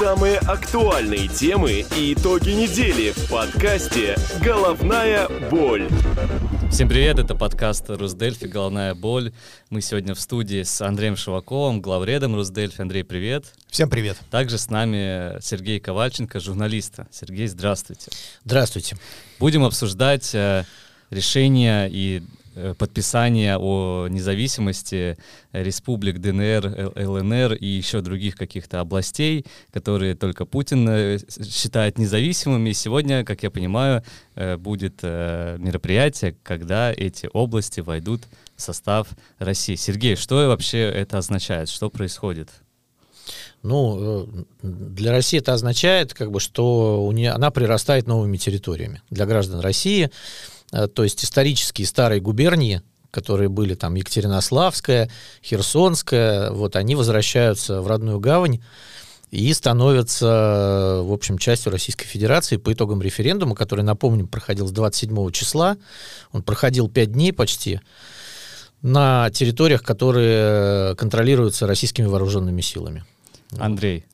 Самые актуальные темы и итоги недели в подкасте «Головная боль». Всем привет, это подкаст Русдельфи «Головная боль». Мы сегодня в студии с Андреем Шеваковым, главредом Русдельфи. Андрей, привет. Всем привет. Также с нами Сергей Ковальченко, журналиста. Сергей, здравствуйте. Здравствуйте. Будем обсуждать э, решения и подписания о независимости республик ДНР, ЛНР и еще других каких-то областей, которые только Путин э, считает независимыми. И сегодня, как я понимаю, э, будет мероприятие, когда эти области войдут в состав России. Сергей, что вообще это означает? Что происходит? Ну, для России это означает, как бы, что у нее, она прирастает новыми территориями. Для граждан России Э, то есть исторические старые губернии, которые были там Екатеринославская, Херсонская, вот они возвращаются в родную гавань и становятся, в общем, частью Российской Федерации по итогам референдума, который, напомним, проходил с 27 числа. Он проходил 5 дней почти на территориях, которые контролируются российскими вооруженными силами. Андрей.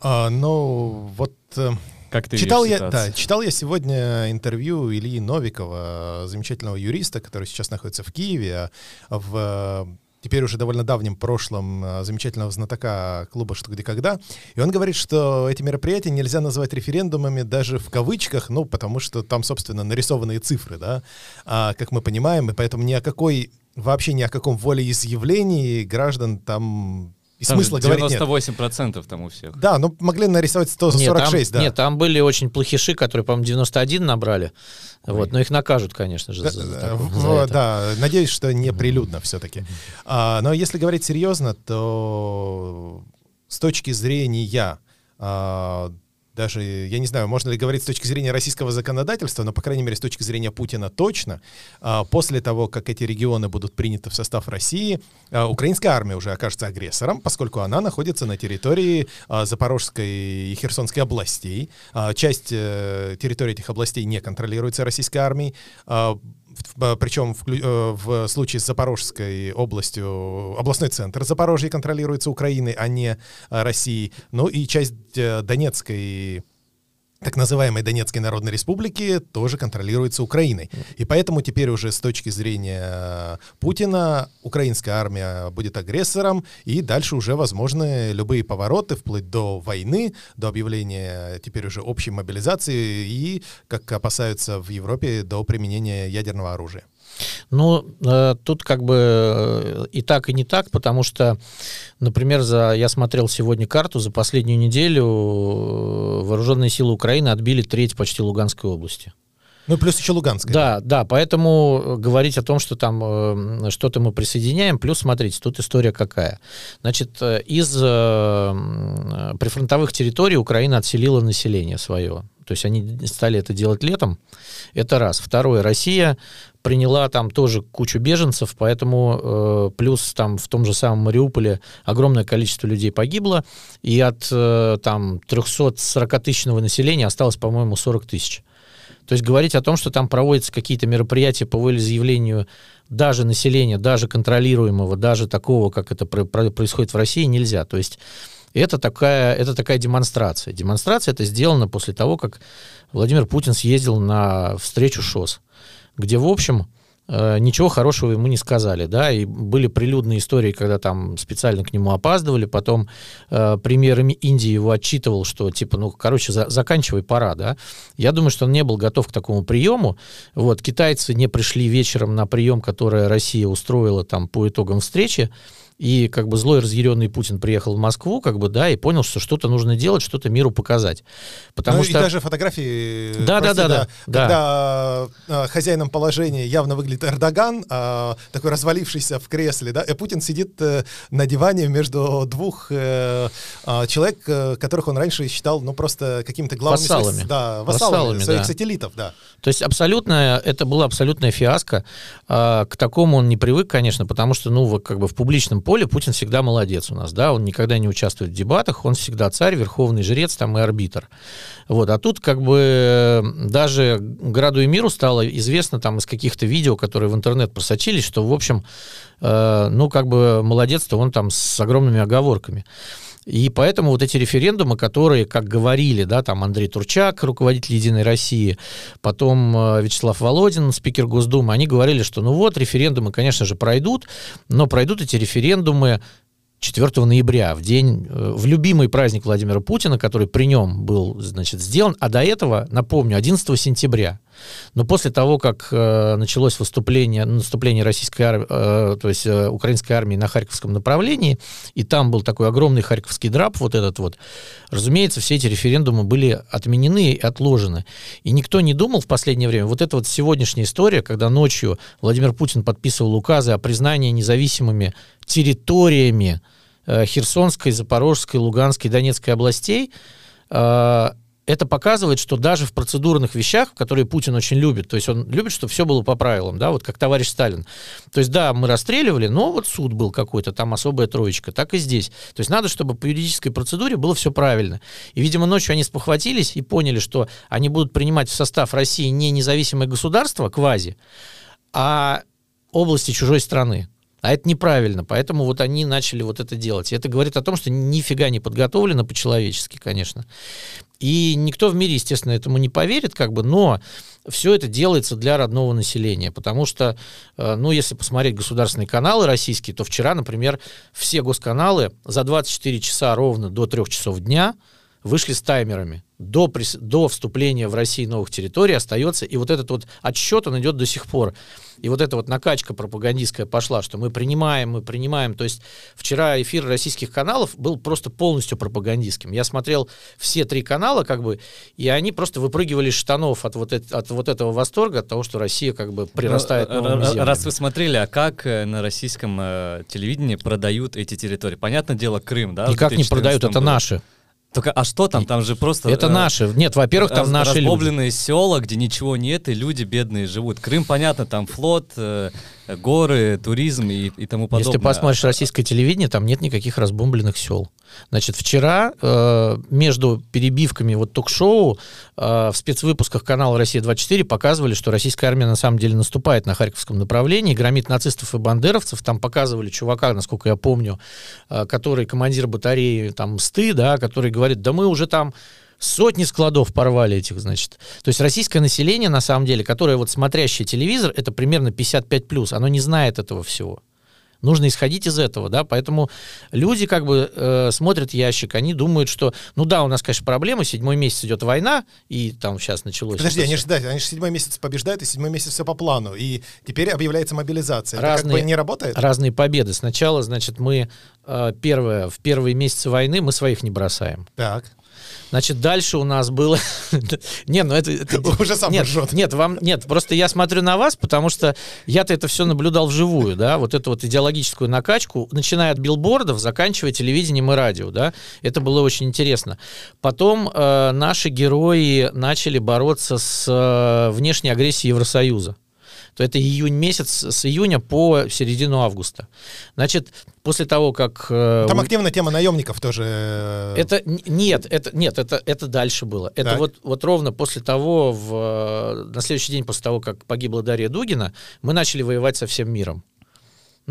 А, ну, вот э, как ты читал я, да, читал я сегодня интервью Ильи Новикова, замечательного юриста, который сейчас находится в Киеве, а в теперь уже довольно давнем прошлом а, замечательного знатока клуба «Что, где, когда». И он говорит, что эти мероприятия нельзя назвать референдумами даже в кавычках, ну, потому что там, собственно, нарисованные цифры, да, а, как мы понимаем, и поэтому ни о какой, вообще ни о каком волеизъявлении граждан там и там смысла 98% говорить нет. процентов там у всех. Да, ну могли нарисовать 146, нет, там, да. Нет, там были очень плохиши, которые, по-моему, 91 набрали. Ой. Вот, но их накажут, конечно же. Да, за, за, за это. да надеюсь, что не прилюдно все-таки. А, но если говорить серьезно, то с точки зрения а, даже, я не знаю, можно ли говорить с точки зрения российского законодательства, но, по крайней мере, с точки зрения Путина точно, а, после того, как эти регионы будут приняты в состав России, а, украинская армия уже окажется агрессором, поскольку она находится на территории а, Запорожской и Херсонской областей. Часть э, территории этих областей не контролируется российской армией причем в, э, в случае с Запорожской областью, областной центр Запорожья контролируется Украиной, а не э, Россией. Ну и часть э, Донецкой так называемой Донецкой Народной Республики тоже контролируется Украиной. И поэтому теперь уже с точки зрения Путина украинская армия будет агрессором, и дальше уже возможны любые повороты, вплоть до войны, до объявления теперь уже общей мобилизации и, как опасаются в Европе, до применения ядерного оружия. Ну, э, тут как бы э, и так, и не так, потому что, например, за, я смотрел сегодня карту, за последнюю неделю э, вооруженные силы Украины отбили треть почти Луганской области. Ну, плюс еще Луганская. Да, да, поэтому говорить о том, что там э, что-то мы присоединяем, плюс, смотрите, тут история какая. Значит, из э, прифронтовых территорий Украина отселила население свое. То есть они стали это делать летом. Это раз. Второе. Россия приняла там тоже кучу беженцев, поэтому э, плюс там в том же самом Мариуполе огромное количество людей погибло, и от э, там 340-тысячного населения осталось, по-моему, 40 тысяч. То есть говорить о том, что там проводятся какие-то мероприятия по волеизъявлению даже населения, даже контролируемого, даже такого, как это происходит в России, нельзя. То есть это такая, это такая демонстрация. Демонстрация это сделана после того, как Владимир Путин съездил на встречу ШОС, где, в общем, ничего хорошего ему не сказали, да, и были прилюдные истории, когда там специально к нему опаздывали, потом э, премьер Индии его отчитывал, что типа, ну, короче, за, заканчивай, пора, да. Я думаю, что он не был готов к такому приему, вот, китайцы не пришли вечером на прием, который Россия устроила там по итогам встречи, и как бы злой разъяренный Путин приехал в Москву, как бы, да, и понял, что что-то нужно делать, что-то миру показать. Потому ну, что... и даже фотографии, да, прости, да, да, да, когда да. хозяином положения явно выглядит Эрдоган, а, такой развалившийся в кресле, да, и Путин сидит э, на диване между двух э, человек, э, которых он раньше считал, ну, просто какими-то главными... Вассалами. Да, вассалами, вассалами своих да. сателлитов, да. То есть абсолютно, это была абсолютная фиаско. К такому он не привык, конечно, потому что, ну, как бы в публичном поле Путин всегда молодец у нас, да, он никогда не участвует в дебатах, он всегда царь, верховный жрец там и арбитр. Вот, а тут как бы даже граду и миру стало известно там из каких-то видео, которые в интернет просочились, что, в общем, э, ну, как бы молодец-то он там с огромными оговорками. И поэтому вот эти референдумы, которые, как говорили, да, там Андрей Турчак, руководитель «Единой России», потом э, Вячеслав Володин, спикер Госдумы, они говорили, что ну вот, референдумы, конечно же, пройдут, но пройдут эти референдумы 4 ноября, в день, э, в любимый праздник Владимира Путина, который при нем был, значит, сделан, а до этого, напомню, 11 сентября. Но после того, как э, началось выступление, наступление российской армии, э, то есть э, украинской армии на Харьковском направлении, и там был такой огромный харьковский драп, вот этот вот, разумеется, все эти референдумы были отменены и отложены. И никто не думал в последнее время, вот эта вот сегодняшняя история, когда ночью Владимир Путин подписывал указы о признании независимыми территориями э, Херсонской, Запорожской, Луганской, Донецкой областей, э, это показывает, что даже в процедурных вещах, которые Путин очень любит, то есть он любит, чтобы все было по правилам, да, вот как товарищ Сталин. То есть да, мы расстреливали, но вот суд был какой-то, там особая троечка, так и здесь. То есть надо, чтобы по юридической процедуре было все правильно. И, видимо, ночью они спохватились и поняли, что они будут принимать в состав России не независимое государство, квази, а области чужой страны. А это неправильно, поэтому вот они начали вот это делать. И это говорит о том, что нифига не подготовлено по-человечески, конечно. И никто в мире, естественно, этому не поверит, как бы, но все это делается для родного населения, потому что, э, ну, если посмотреть государственные каналы российские, то вчера, например, все госканалы за 24 часа ровно до 3 часов дня вышли с таймерами до, до вступления в Россию новых территорий остается, и вот этот вот отсчет, он идет до сих пор. И вот эта вот накачка пропагандистская пошла, что мы принимаем, мы принимаем. То есть вчера эфир российских каналов был просто полностью пропагандистским. Я смотрел все три канала, как бы, и они просто выпрыгивали штанов от вот, это, от вот этого восторга, от того, что Россия как бы прирастает Но, новыми землями. Раз вы смотрели, а как э, на российском э, телевидении продают эти территории? Понятное дело, Крым, да? Никак не продают, это наши. Только, а что там? Там же просто... Это э, наши. Нет, во-первых, там наши разбомбленные люди. села, где ничего нет, и люди бедные живут. Крым, понятно, там флот, э, горы, туризм и, и тому подобное. Если ты посмотришь российское телевидение, там нет никаких разбомбленных сел. Значит, вчера э, между перебивками вот ток-шоу э, в спецвыпусках канала «Россия-24» показывали, что российская армия на самом деле наступает на Харьковском направлении, громит нацистов и бандеровцев. Там показывали чувака, насколько я помню, э, который командир батареи там СТы, да, который говорит, да мы уже там сотни складов порвали этих, значит. То есть российское население, на самом деле, которое вот смотрящее телевизор, это примерно 55+, оно не знает этого всего. Нужно исходить из этого, да, поэтому люди как бы э, смотрят ящик, они думают, что, ну да, у нас, конечно, проблемы, седьмой месяц идет война, и там сейчас началось... Подожди, они же, да, они же седьмой месяц побеждают, и седьмой месяц все по плану, и теперь объявляется мобилизация. Разные, Это как бы не работает? Разные победы. Сначала, значит, мы э, первое, в первые месяцы войны мы своих не бросаем. Так. Значит, дальше у нас было... не, ну это... Уже сам нет, нет, вам... Нет, просто я смотрю на вас, потому что я-то это все наблюдал вживую, да, вот эту вот идеологическую накачку, начиная от билбордов, заканчивая телевидением и радио, да, это было очень интересно. Потом э, наши герои начали бороться с э, внешней агрессией Евросоюза то это июнь месяц, с июня по середину августа. Значит, после того, как... Э, Там активная тема наемников тоже. Э, это нет, это нет, это это дальше было. Это вот вот ровно после того, в, э, на следующий день после того, как погибла Дарья Дугина, мы начали воевать со всем миром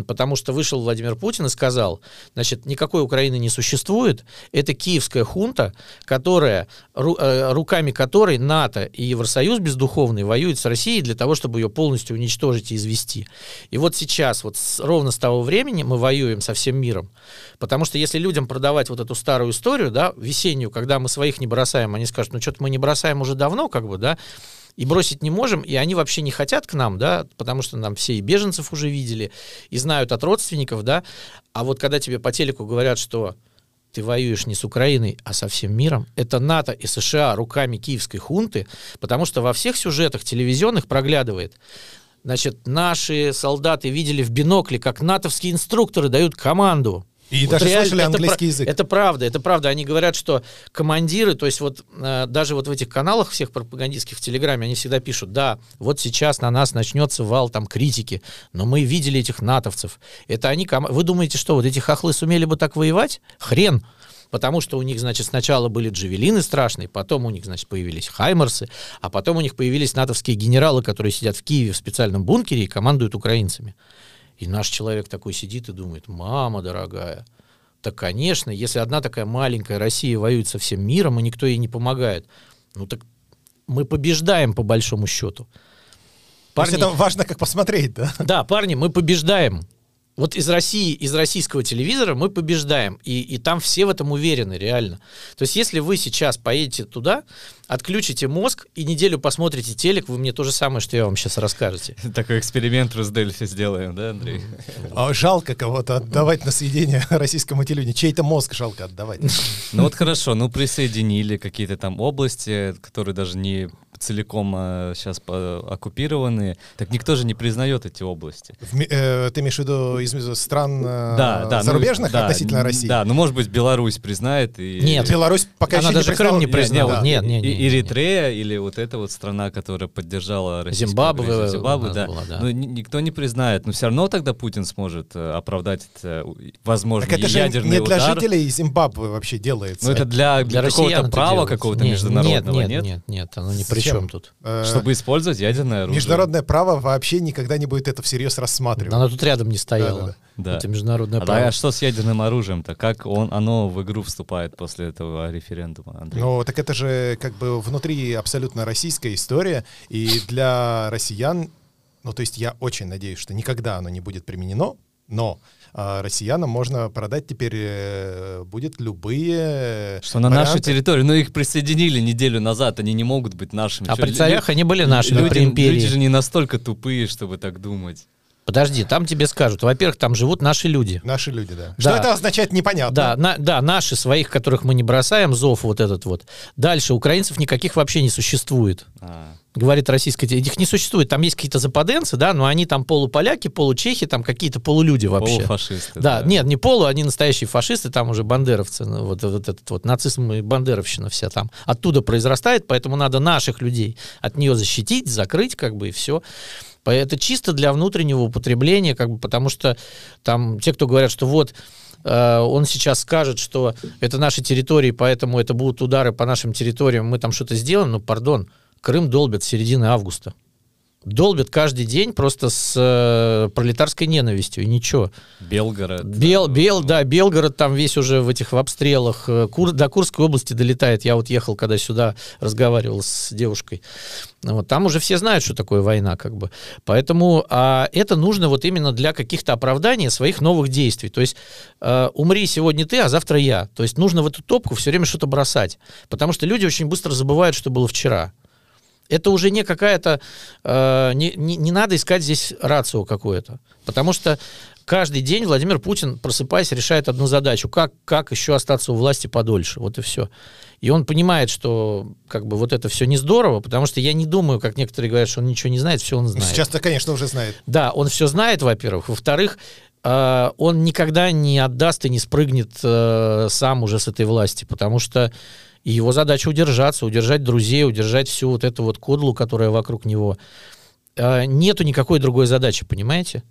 потому что вышел Владимир Путин и сказал, значит, никакой Украины не существует, это киевская хунта, которая, э, руками которой НАТО и Евросоюз бездуховный воюют с Россией для того, чтобы ее полностью уничтожить и извести. И вот сейчас, вот с, ровно с того времени мы воюем со всем миром, потому что если людям продавать вот эту старую историю, да, весеннюю, когда мы своих не бросаем, они скажут, ну что-то мы не бросаем уже давно, как бы, да, и бросить не можем, и они вообще не хотят к нам, да, потому что нам все и беженцев уже видели, и знают от родственников, да, а вот когда тебе по телеку говорят, что ты воюешь не с Украиной, а со всем миром. Это НАТО и США руками киевской хунты, потому что во всех сюжетах телевизионных проглядывает. Значит, наши солдаты видели в бинокле, как натовские инструкторы дают команду и вот даже реально, слышали английский это, язык. Это правда, это правда. Они говорят, что командиры, то есть вот э, даже вот в этих каналах всех пропагандистских в Телеграме, они всегда пишут, да, вот сейчас на нас начнется вал там критики, но мы видели этих натовцев. Это они, ком... вы думаете, что вот эти хохлы сумели бы так воевать? Хрен! Потому что у них, значит, сначала были джавелины страшные, потом у них, значит, появились хаймерсы, а потом у них появились натовские генералы, которые сидят в Киеве в специальном бункере и командуют украинцами. И наш человек такой сидит и думает, мама дорогая, Так, конечно, если одна такая маленькая Россия воюет со всем миром, и никто ей не помогает, ну так мы побеждаем по большому счету. То есть это важно, как посмотреть, да? Да, парни, мы побеждаем. Вот из России, из российского телевизора мы побеждаем. И, и там все в этом уверены, реально. То есть, если вы сейчас поедете туда, отключите мозг и неделю посмотрите телек, вы мне то же самое, что я вам сейчас расскажете. Такой эксперимент Росдельфи сделаем, да, Андрей? А жалко кого-то отдавать на съедение российскому телевидению. Чей-то мозг жалко отдавать. Ну вот хорошо, ну присоединили какие-то там области, которые даже не целиком э, сейчас по- оккупированы, так никто же не признает эти области. В э, ты имеешь в виду из из стран э, Да, да. ну, зарубежных да, относительно России? Да, ну может быть Беларусь признает. И... Нет. Беларусь пока Она еще даже не признала- Крым не Не, признала. вот Нет, нет, и- нет, нет. Эритрея или вот эта вот страна, которая поддержала российскую Зимбабве агрессию. Зимбабве, да. была, да. Но ни- никто не признает. Но все равно тогда Путин сможет э, оправдать это, э, возможно, Так это же ядерный не для удар. жителей Зимбабве вообще делается. Ну это для, Для какого-то россиян это права какого-то Нет, международного, нет? нет? Нет, нет, нет, оно ни при? Чем тут. Э, Чтобы использовать ядерное оружие. Международное право вообще никогда не будет это всерьез рассматривать. Она тут рядом не стояла. Да. Это международное А, право. да, а что с ядерным оружием-то? Как он, оно в игру вступает после этого референдума, Андрей? Ну, так это же как бы внутри абсолютно российская история, и для россиян, ну, то есть я очень надеюсь, что никогда оно не будет применено, но а, россиянам можно продать теперь э, будет любые Что на нашу территорию, ну их присоединили неделю назад, они не могут быть нашими. А при царях они были нашими, люди, при империи. люди же не настолько тупые, чтобы так думать. Подожди, там тебе скажут, во-первых, там живут наши люди. Наши люди, да. Да. Что это означает, непонятно. Да, на- да, наши, своих, которых мы не бросаем, зов вот этот вот. Дальше, украинцев никаких вообще не существует. А, Говорит российская Их не существует. Там есть какие-то западенцы, да, но они там полуполяки, получехи, там какие-то полулюди вообще. полуфашисты. Да, нет, не полу, они настоящие фашисты, там уже бандеровцы, ну, вот, вот этот вот нацизм и бандеровщина вся там оттуда произрастает, поэтому надо наших людей от нее защитить, закрыть, как бы, и все. Это чисто для внутреннего употребления, как бы, потому что там те, кто говорят, что вот э, он сейчас скажет, что это наши территории, поэтому это будут удары по нашим территориям, мы там что-то сделаем, ну, пардон, Крым долбят с середины августа. Долбят каждый день просто с э, пролетарской ненавистью, и ничего. Белгород. Бел, Бел, да, Белгород там весь уже в этих в обстрелах. э, Кур, до Курской области долетает. Я вот ехал, когда сюда разговаривал с девушкой. Ну Вот, там уже все знают, что такое война, как бы. Поэтому а, это нужно вот именно для каких-то оправданий своих новых действий. То есть э, умри сегодня ты, а завтра я. То есть нужно в эту топку все время что-то бросать. Потому что люди очень быстро забывают, что было вчера. Это уже не какая-то... э, не, не, не надо искать здесь рацио какое-то. Потому что каждый день Владимир Путин, просыпаясь, решает одну задачу. Как, как еще остаться у власти подольше? Вот и все. И он понимает, что как бы вот это все не здорово, потому что я не думаю, как некоторые говорят, что он ничего не знает, все он знает. Сейчас-то, конечно, уже знает. Да, он все знает, во-первых. Во-вторых, э, он никогда не отдаст и не спрыгнет э, сам уже с этой власти, потому что и его задача удержаться, удержать друзей, удержать всю вот эту вот кодлу, которая вокруг него. Э, нету никакой другой задачи, понимаете?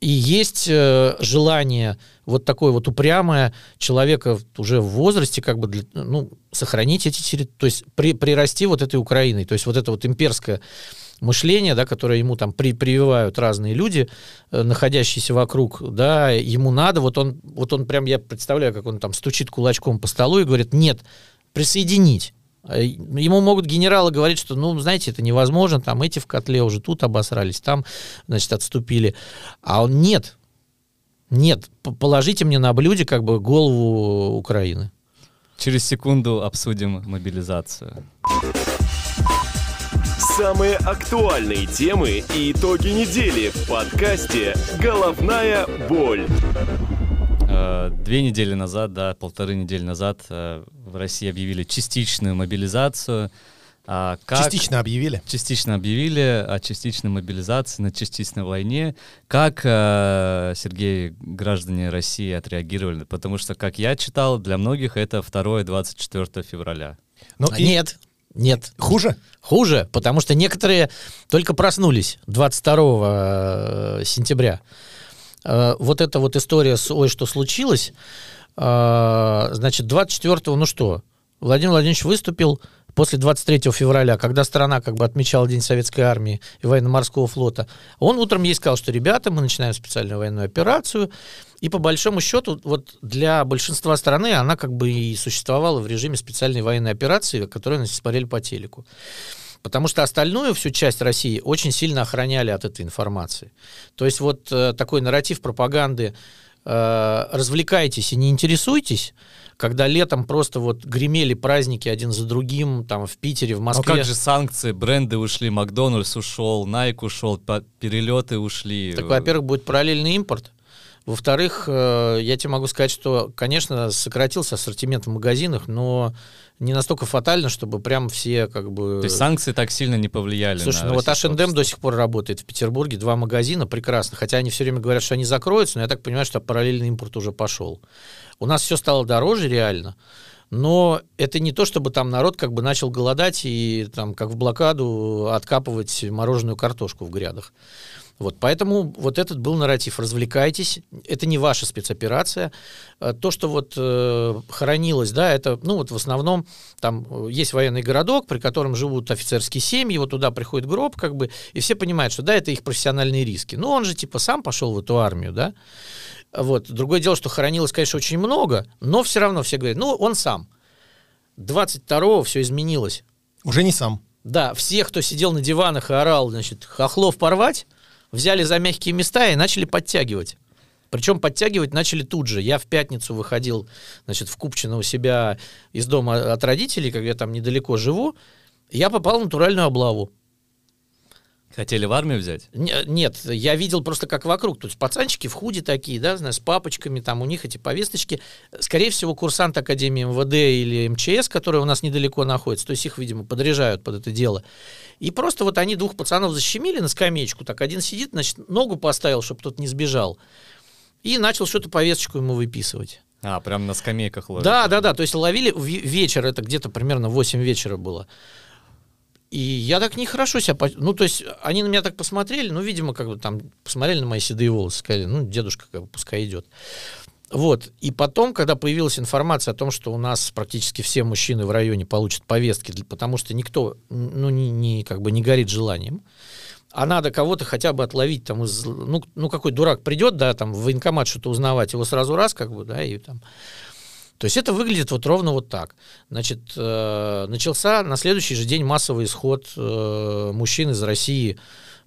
И есть э, желание вот такое вот упрямое человека уже в возрасте, как бы, для- ну, сохранить эти территории, то есть при, прирасти вот этой Украиной, то есть вот это вот имперское мышление, да, которое ему там при, прививают разные люди, э, находящиеся вокруг, да, ему надо, вот он, вот он прям, я представляю, как он там стучит кулачком по столу и говорит, нет, присоединить. А Ему могут генералы говорить, что, ну, знаете, это невозможно, там эти в котле уже тут обосрались, там, значит, отступили. А он нет, нет, положите мне на блюде как бы голову Украины. Через секунду обсудим мобилизацию. Самые актуальные темы и итоги недели в подкасте «Головная боль». Э, Две недели назад, да, полторы недели назад э, в России объявили частичную мобилизацию. А как- Частично объявили. частично объявили о частичной мобилизации на частичной войне. Как, э, Сергей, граждане России отреагировали? Потому что, как я читал, для многих это 2-24 февраля. Ну, А и Нет, нет, Хуже? Хуже, потому что некоторые только проснулись 22 э, сентября. Э, Вот эта вот история с «Ой, что случилось», э, значит, 24 ну что, Владимир Владимирович выступил, после 23 февраля, когда страна как бы отмечала День Советской Армии и военно-морского флота, он утром ей сказал, что, ребята, мы начинаем специальную военную операцию, и по большому счету вот для большинства страны она как бы и существовала в режиме специальной военной операции, которую они смотрели по телеку. Потому что остальную всю часть России очень сильно охраняли от этой информации. То есть вот э, такой нарратив пропаганды э, «развлекайтесь и не интересуйтесь», когда летом просто вот гремели праздники один за другим, там в Питере, в Ну Москве. как же санкции, бренды ушли, Макдональдс ушел, Найк ушел, перелеты ушли. Так, во-первых, будет параллельный импорт. Во-вторых, э, я тебе могу сказать, что, конечно, сократился ассортимент в магазинах, но не настолько фатально, чтобы прям все как бы... То есть санкции так сильно не повлияли Слушай, ну вот H&M до сих пор работает в Петербурге, два магазина, прекрасно. Хотя они все время говорят, что они закроются, но я так понимаю, что параллельный импорт уже пошел. У нас все стало дороже реально, но это не то, чтобы там народ как бы начал голодать и там как в блокаду откапывать мороженую картошку в грядах. Вот, поэтому вот этот был нарратив. Развлекайтесь. Это не ваша спецоперация. Э, То, что вот э, хоронилось, да, это, ну, вот в основном там э, есть военный городок, при котором живут офицерские семьи, вот туда приходит гроб, как бы, и все понимают, что да, это их профессиональные риски. Ну, он же типа сам пошел в эту армию, да. Вот. Другое дело, что хоронилось, конечно, очень много, но все равно все говорят, ну, он сам. 22-го все изменилось. Уже не сам. Да, всех, кто сидел на диванах и орал, значит, хохлов порвать, взяли за мягкие места и начали подтягивать. Причем подтягивать начали тут же. Я в пятницу выходил, значит, в Купчино у себя из дома от родителей, как я там недалеко живу, я попал в натуральную облаву. Хотели в армию взять? Не- Нет, я видел просто как вокруг. То есть пацанчики в худе такие, да, знаешь, с папочками, там у них эти повесточки. Скорее всего, курсант Академии МВД или МЧС, который у нас недалеко находится, то есть их, видимо, подряжают под это дело. И просто вот они двух пацанов защемили на скамеечку, так один сидит, значит, ногу поставил, чтобы тот не сбежал, и начал что-то повесточку ему выписывать. А, прям на скамейках ложат. Да, да, да. То есть ловили вечер, это где-то примерно 8 вечера было. И я так нехорошо себя... Ну, то есть они на меня так посмотрели, ну, видимо, как бы там посмотрели на мои седые волосы, сказали, ну, дедушка, как бы, пускай идет. Вот. И потом, когда появилась информация о том, что у нас практически все мужчины в районе получат повестки, потому что никто, ну, не, не, как бы не горит желанием, а надо кого-то хотя бы отловить там. Ну, ну какой дурак придет, да, там в военкомат что-то узнавать, его сразу раз, как бы, да, и там... То есть это выглядит вот ровно вот так. Значит, э, начался на следующий же день массовый исход э, мужчин из России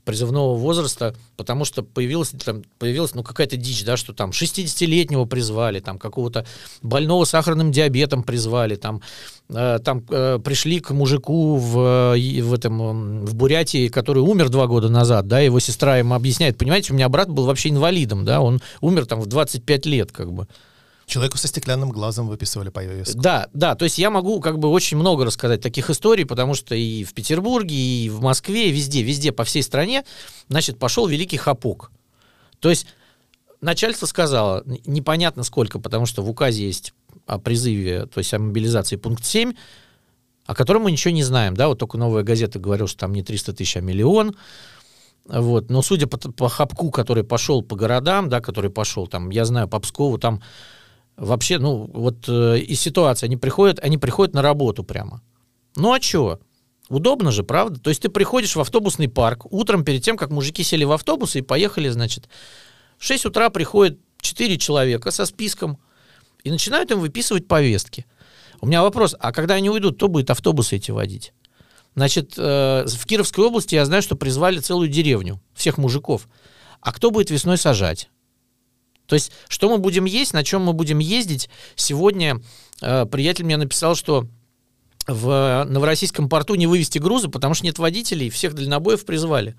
призывного возраста, потому что появилась, там, появилась ну, какая-то дичь, да, что там 60-летнего призвали, там какого-то больного сахарным диабетом призвали, там, э, там э, пришли к мужику в, э, в, этом, в Бурятии, который умер два года назад, да, его сестра ему объясняет, понимаете, у меня брат был вообще инвалидом, да, он умер там в 25 лет, как бы. Человеку со стеклянным глазом выписывали повестку. Да, да, то есть я могу как бы очень много рассказать таких историй, потому что и в Петербурге, и в Москве, везде, везде, по всей стране, значит, пошел великий хапок. То есть начальство сказало, непонятно сколько, потому что в указе есть о призыве, то есть о мобилизации пункт 7, о котором мы ничего не знаем, да, вот только новая газета говорила, что там не 300 тысяч, а миллион, вот, но судя по, по хапку, который пошел по городам, да, который пошел там, я знаю, по Пскову, там вообще, ну, вот э, и ситуация, они приходят, они приходят на работу прямо. Ну а чё? Удобно же, правда? То есть ты приходишь в автобусный парк утром перед тем, как мужики сели в автобус и поехали, значит, в 6 утра приходят 4 человека со списком и начинают им выписывать повестки. У меня вопрос, а когда они уйдут, кто будет автобусы эти водить? Значит, э, в Кировской области я знаю, что призвали целую деревню, всех мужиков. А кто будет весной сажать? То есть, что мы будем есть, на чем мы будем ездить? Сегодня э, приятель мне написал, что в Новороссийском порту не вывести грузы, потому что нет водителей, всех дальнобоев призвали.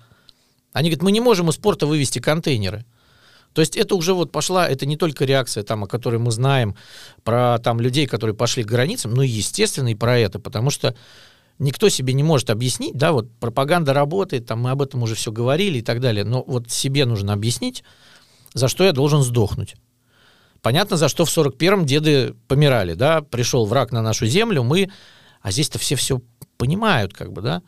Они говорят, мы не можем из порта вывести контейнеры. То есть это уже вот пошла, это не только реакция, там, о которой мы знаем, про там, людей, которые пошли к границам, но и, естественно, и про это, потому что никто себе не может объяснить, да, вот пропаганда работает, там мы об этом уже все говорили и так далее, но вот себе нужно объяснить, за что я должен сдохнуть. Понятно, за что в 41-м деды помирали, да, пришел враг на нашу землю, мы, а здесь-то все все понимают, как бы, да,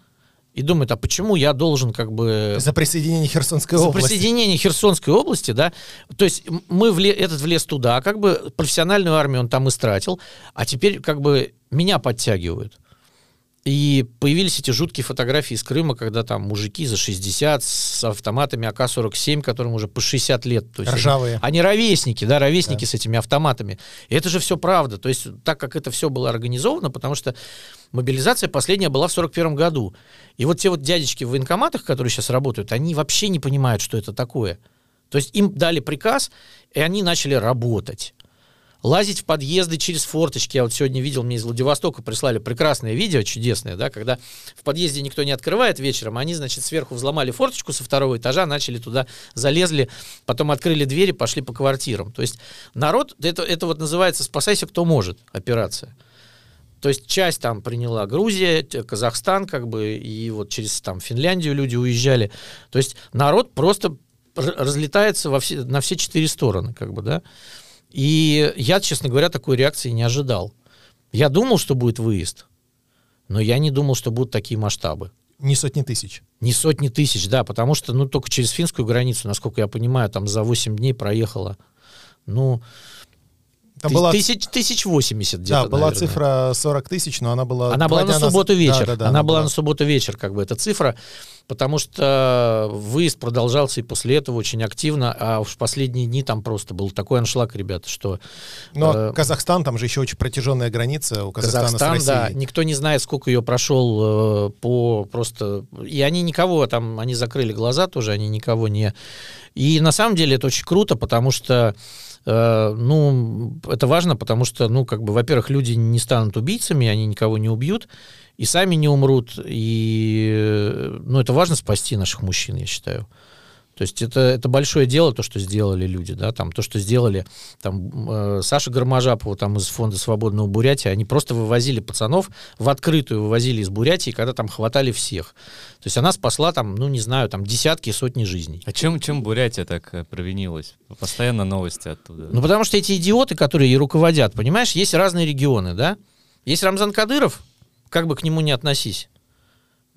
и думают, а почему я должен, как бы... За присоединение Херсонской За области. присоединение Херсонской области, да, то есть мы вле, этот влез туда, как бы профессиональную армию он там истратил, а теперь как бы меня подтягивают. И появились эти жуткие фотографии из Крыма, когда там мужики за 60 с автоматами АК-47, которым уже по 60 лет. То есть Ржавые. Они, они ровесники, да, ровесники с этими автоматами. И это же все правда. То есть так как это все было организовано, потому что мобилизация последняя была в 41 году. И вот те вот дядечки в военкоматах, которые сейчас работают, они вообще не понимают, что это такое. То есть им дали приказ, и они начали работать лазить в подъезды через форточки. Я вот сегодня видел, мне из Владивостока прислали прекрасное видео, чудесное, да, когда в подъезде никто не открывает вечером, они, значит, сверху взломали форточку со второго этажа, начали туда, залезли, потом открыли двери, пошли по квартирам. То есть народ, это, это вот называется «спасайся, кто может» операция. То есть часть там приняла Грузия, Казахстан, как бы, и вот через там Финляндию люди уезжали. То есть народ просто разлетается во все, на все четыре стороны, как бы, да. И я, честно говоря, такой реакции не ожидал. Я думал, что будет выезд, но я не думал, что будут такие масштабы. Не сотни тысяч. Не сотни тысяч, да, потому что, ну, только через финскую границу, насколько я понимаю, там за 8 дней проехало, ну, там была... Тысяч, тысяч восемьдесят где-то, Да, была наверное. цифра 40 тысяч, но она была... Она была на субботу нас... вечер. Да, да, да, она, она была, была на субботу вечер, как бы, эта цифра, потому что выезд продолжался и после этого очень активно, а в последние дни там просто был такой аншлаг, ребята, что... Но э, Казахстан, там же еще очень протяженная граница у Казахстана Казахстан, с Россией. да, никто не знает, сколько ее прошел э, по просто... И они никого там, они закрыли глаза тоже, они никого не... И на самом деле это очень круто, потому что Э, ну, это важно, потому что, ну, как бы, во-первых, люди не станут убийцами, они никого не убьют, и сами не умрут, и, э, ну, это важно спасти наших мужчин, я считаю. То есть это, это большое дело, то, что сделали люди, да, там, то, что сделали там, э, Саша Гармажапова там, из фонда «Свободного Бурятия», они просто вывозили пацанов, в открытую вывозили из Бурятии, когда там хватали всех. То есть она спасла там, ну, не знаю, там десятки, сотни жизней. А чем, чем Бурятия так э, провинилась? Постоянно новости оттуда. Ну, потому что эти идиоты, которые ей руководят, понимаешь, есть разные регионы, да? Есть Рамзан Кадыров, как бы к нему ни относись.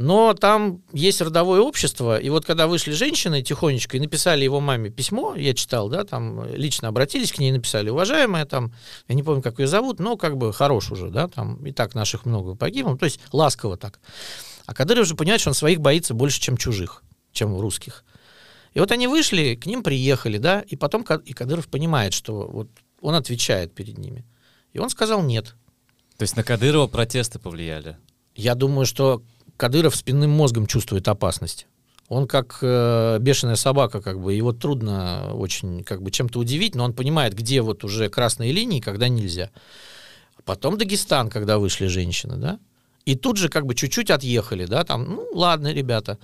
Но там есть родовое общество, и вот когда вышли женщины тихонечко и написали его маме письмо, я читал, да, там лично обратились к ней написали, уважаемая, там, я не помню, как ее зовут, но как бы хорош уже, да, там и так наших много погибло, то есть ласково так. А Кадыров же понимает, что он своих боится больше, чем чужих, чем русских. И вот они вышли, к ним приехали, да, и потом и Кадыров понимает, что вот он отвечает перед ними. И он сказал нет. То есть на Кадырова протесты повлияли? Я думаю, что Кадыров спинным мозгом чувствует опасность. Он как э, бешеная собака, как бы, его трудно очень как бы чем-то удивить, но он понимает, где вот уже красные линии, когда нельзя. Потом Дагестан, когда вышли женщины, да, и тут же как бы чуть-чуть отъехали, да, там, ну, ладно, ребята.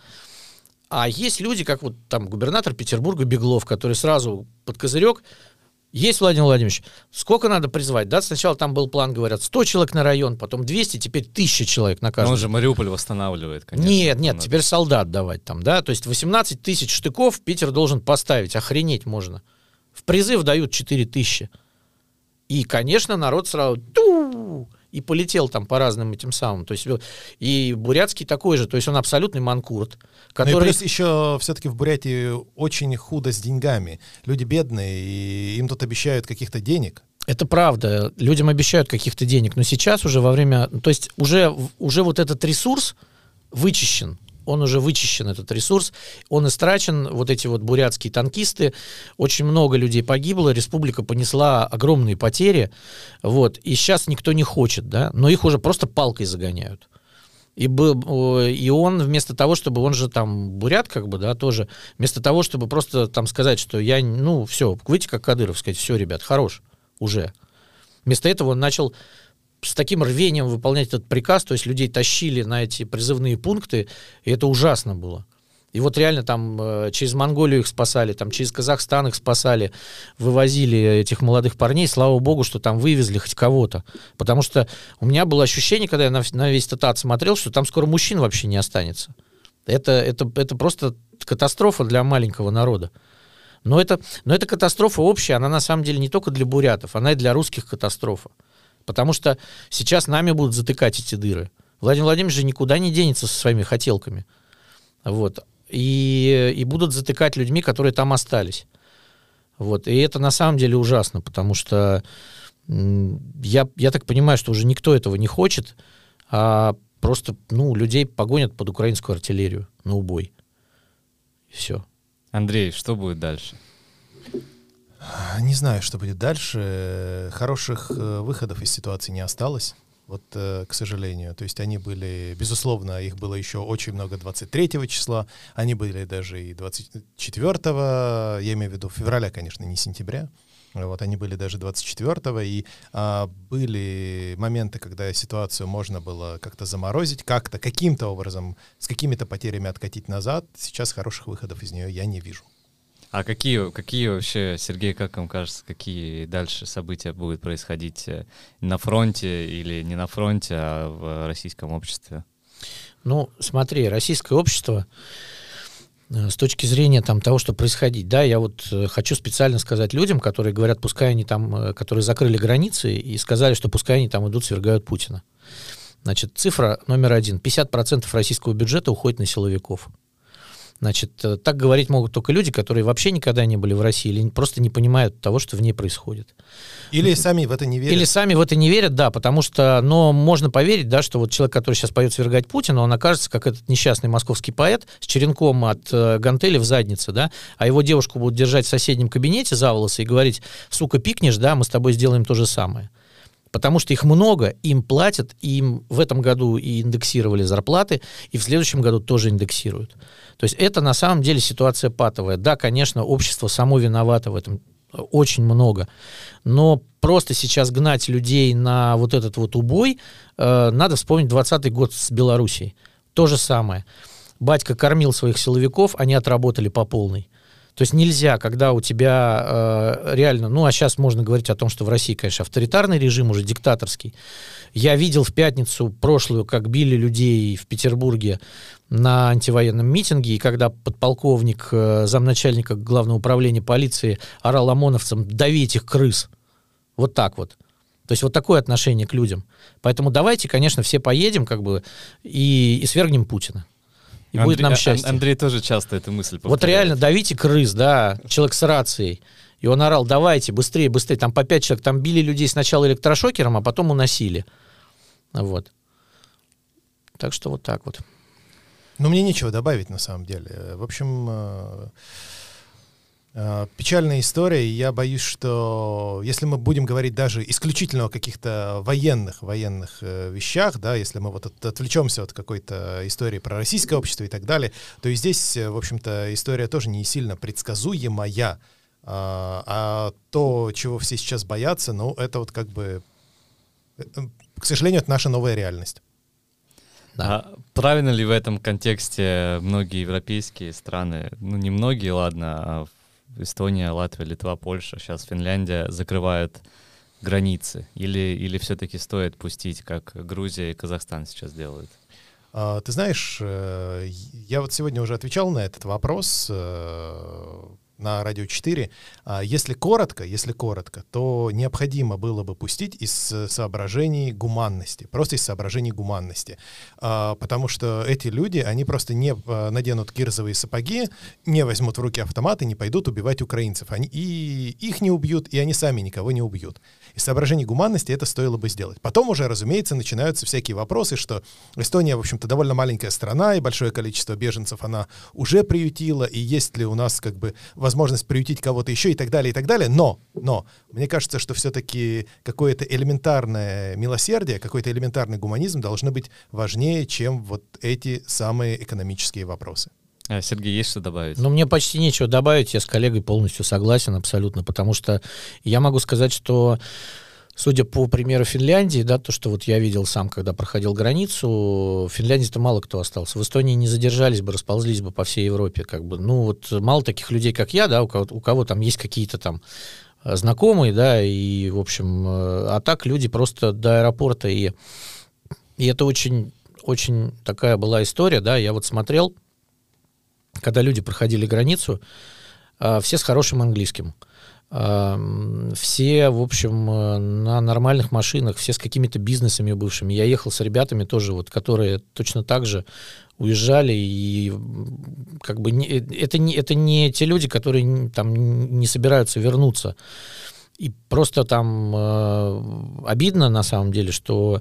А есть люди, как вот там губернатор Петербурга Беглов, который сразу под козырек есть, Владимир Владимирович. Сколько надо призвать? Да, сначала там был план, говорят, 100 человек на район, потом 200, теперь 1000 человек на каждый. Но он же Мариуполь восстанавливает, конечно. Нет, нет, надо. теперь солдат давать там, да. То есть 18 тысяч штыков Питер должен поставить. Охренеть можно. В призыв дают 4 тысячи. И, конечно, народ сразу и полетел там по разным этим самым. То есть и Бурятский такой же, то есть он абсолютный манкурт. Который... Ну и плюс еще все-таки в Бурятии очень худо с деньгами. Люди бедные, и им тут обещают каких-то денег. Это правда. Людям обещают каких-то денег, но сейчас уже во время... То есть уже, уже вот этот ресурс вычищен он уже вычищен, этот ресурс, он истрачен, вот эти вот бурятские танкисты, очень много людей погибло, республика понесла огромные потери, вот, и сейчас никто не хочет, да, но их уже просто палкой загоняют. И, был, и он вместо того, чтобы, он же там бурят как бы, да, тоже, вместо того, чтобы просто там сказать, что я, ну, все, выйти как Кадыров, сказать, все, ребят, хорош, уже. Вместо этого он начал с таким рвением выполнять этот приказ, то есть людей тащили на эти призывные пункты, и это ужасно было. И вот реально там э, через Монголию их спасали, там через Казахстан их спасали, вывозили этих молодых парней. Слава богу, что там вывезли хоть кого-то. Потому что у меня было ощущение, когда я на, на весь этот ад смотрел, что там скоро мужчин вообще не останется. Это, это, это просто катастрофа для маленького народа. Но это, но это катастрофа общая, она на самом деле не только для бурятов, она и для русских катастрофа. Потому что сейчас нами будут затыкать эти дыры. Владимир Владимирович же никуда не денется со своими хотелками. Вот. И, и будут затыкать людьми, которые там остались. Вот. И это на самом деле ужасно, потому что я, я так понимаю, что уже никто этого не хочет. А просто, ну, людей погонят под украинскую артиллерию на убой. Все. Андрей, что будет дальше? Не знаю, что будет дальше. Хороших э, выходов из ситуации не осталось. Вот, э, к сожалению. То есть они были, безусловно, их было еще очень много 23 числа, они были даже и 24, я имею в виду февраля, конечно, не сентября. Вот они были даже 24-го, и а, были моменты, когда ситуацию можно было как-то заморозить, как-то, каким-то образом, с какими-то потерями откатить назад. Сейчас хороших выходов из нее я не вижу. А какие, какие вообще, Сергей, как вам кажется, какие дальше события будут происходить э, на фронте или не на фронте, а в российском обществе? Ну, смотри, российское общество э, с точки зрения там, того, что происходит, да, я вот э, хочу специально сказать людям, которые говорят, пускай они там, которые закрыли границы и сказали, что пускай они там идут, свергают Путина. Значит, цифра номер один. 50% российского бюджета уходит на силовиков. Значит, э, так говорить могут только люди, которые вообще никогда не были в России или просто не понимают того, что в ней происходит. Или сами в это не верят. Или сами в это не верят, да, потому что, но можно поверить, да, что вот человек, который сейчас поет свергать Путина, он окажется как этот несчастный московский поэт с черенком от э, гантели в заднице, да, а его девушку будут держать в соседнем кабинете за волосы и говорить, сука, пикнешь, да, мы с тобой сделаем то же самое. Потому что их много, им платят, им в этом году и индексировали зарплаты, и в следующем году тоже индексируют. То есть это на самом деле ситуация патовая. Да, конечно, общество само виновато в этом очень много. Но просто сейчас гнать людей на вот этот вот убой, э, надо вспомнить 20 год с Белоруссией. То же самое. Батька кормил своих силовиков, они отработали по полной. То есть нельзя, когда у тебя э, реально, ну а сейчас можно говорить о том, что в России, конечно, авторитарный режим уже диктаторский. Я видел в пятницу прошлую, как били людей в Петербурге на антивоенном митинге, и когда подполковник, э, замначальника главного управления полиции орал ОМОНовцам «давить их крыс». Вот так вот. То есть вот такое отношение к людям. Поэтому давайте, конечно, все поедем как бы и, и свергнем Путина и Андрей, будет нам счастье. Андрей тоже часто эту мысль повторяет. Вот реально, давите крыс, да, человек с рацией. И он орал, давайте, быстрее, быстрее. Там по пять человек, там били людей сначала электрошокером, а потом уносили. Вот. Так что вот так вот. Ну, мне нечего добавить, на самом деле. В общем, э, Э, печальная история, и я боюсь, что если мы будем говорить даже исключительно о каких-то военных, военных э, вещах, да, если мы вот от, отвлечемся от какой-то истории про российское общество и так далее, то и здесь, э, в общем-то, история тоже не сильно предсказуемая, а, а то, чего все сейчас боятся, ну, это вот как бы, к сожалению, это наша новая реальность. Да. А правильно ли в этом контексте многие европейские страны, ну не многие, ладно, а Эстония, Латвия, Литва, Польша, сейчас Финляндия закрывают границы? Или, или все-таки стоит пустить, как Грузия и Казахстан сейчас делают? А, ты знаешь, э, я вот сегодня уже отвечал на этот вопрос э, на радио 4. А если коротко, если коротко, то необходимо было бы пустить из соображений гуманности, просто из соображений гуманности, а, потому что эти люди, они просто не а, наденут кирзовые сапоги, не возьмут в руки автоматы, не пойдут убивать украинцев, они и их не убьют, и они сами никого не убьют. Из соображений гуманности это стоило бы сделать. Потом уже, разумеется, начинаются всякие вопросы, что Эстония, в общем-то, довольно маленькая страна, и большое количество беженцев она уже приютила, и есть ли у нас как бы возможность приютить кого-то еще и так далее, и так далее. Но, но, мне кажется, что все-таки какое-то элементарное милосердие, какой-то элементарный гуманизм должны быть важнее, чем вот эти самые экономические вопросы. А, Сергей, есть что добавить? Ну, мне почти нечего добавить, я с коллегой полностью согласен абсолютно, потому что я могу сказать, что судя по примеру Финляндии, да, то, что вот я видел сам, когда проходил границу, в Финляндии-то мало кто остался. В Эстонии не задержались бы, расползлись бы по всей Европе, как бы. Ну, вот мало таких людей, как я, да, у кого, у кого там есть какие-то там э, знакомые, да, и, в общем, э, а так люди просто до аэропорта, и, и это очень, очень такая была история, да, я вот смотрел, когда люди проходили границу, э, все с хорошим английским. Все, в общем, э, на нормальных машинах, все с какими-то бизнесами бывшими. Я ехал с ребятами тоже, вот, которые точно так же уезжали, и как бы не, это, не, это не те люди, которые там не собираются вернуться. И просто там э, обидно на самом деле, что э,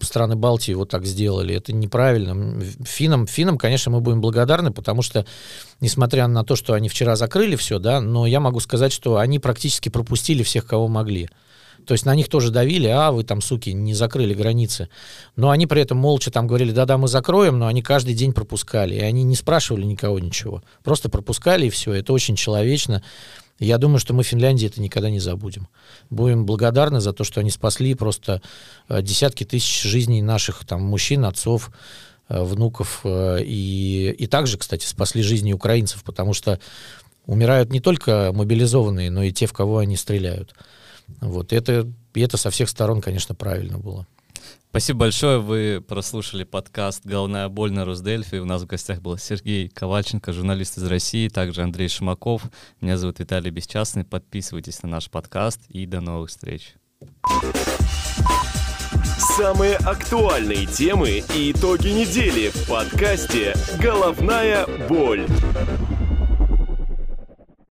страны Балтии вот так сделали. Это неправильно. Финам, финам, конечно, мы будем благодарны, потому что, несмотря на то, что они вчера закрыли все, да, но я могу сказать, что они практически пропустили всех, кого могли. То есть на них тоже давили, а вы там, суки, не закрыли границы. Но они при этом молча там говорили, да-да, мы закроем, но они каждый день пропускали. И они не спрашивали никого ничего. Просто пропускали, и все. Это очень человечно. Я думаю, что мы Финляндии это никогда не забудем. Будем благодарны за то, что они спасли просто э, десятки тысяч жизней наших там мужчин, отцов, э, внуков. Э, и, и также, кстати, спасли жизни украинцев, потому что умирают не только мобилизованные, но и те, в кого они стреляют. Вот это, и это со всех сторон, конечно, правильно было. Спасибо большое. Вы прослушали подкаст «Головная боль» на Росдельфи. У нас в гостях был Сергей Ковальченко, журналист из России, также Андрей Шимаков. Меня зовут Виталий Бесчастный. Подписывайтесь на наш подкаст и до новых встреч. Самые актуальные темы и итоги недели в подкасте «Головная боль».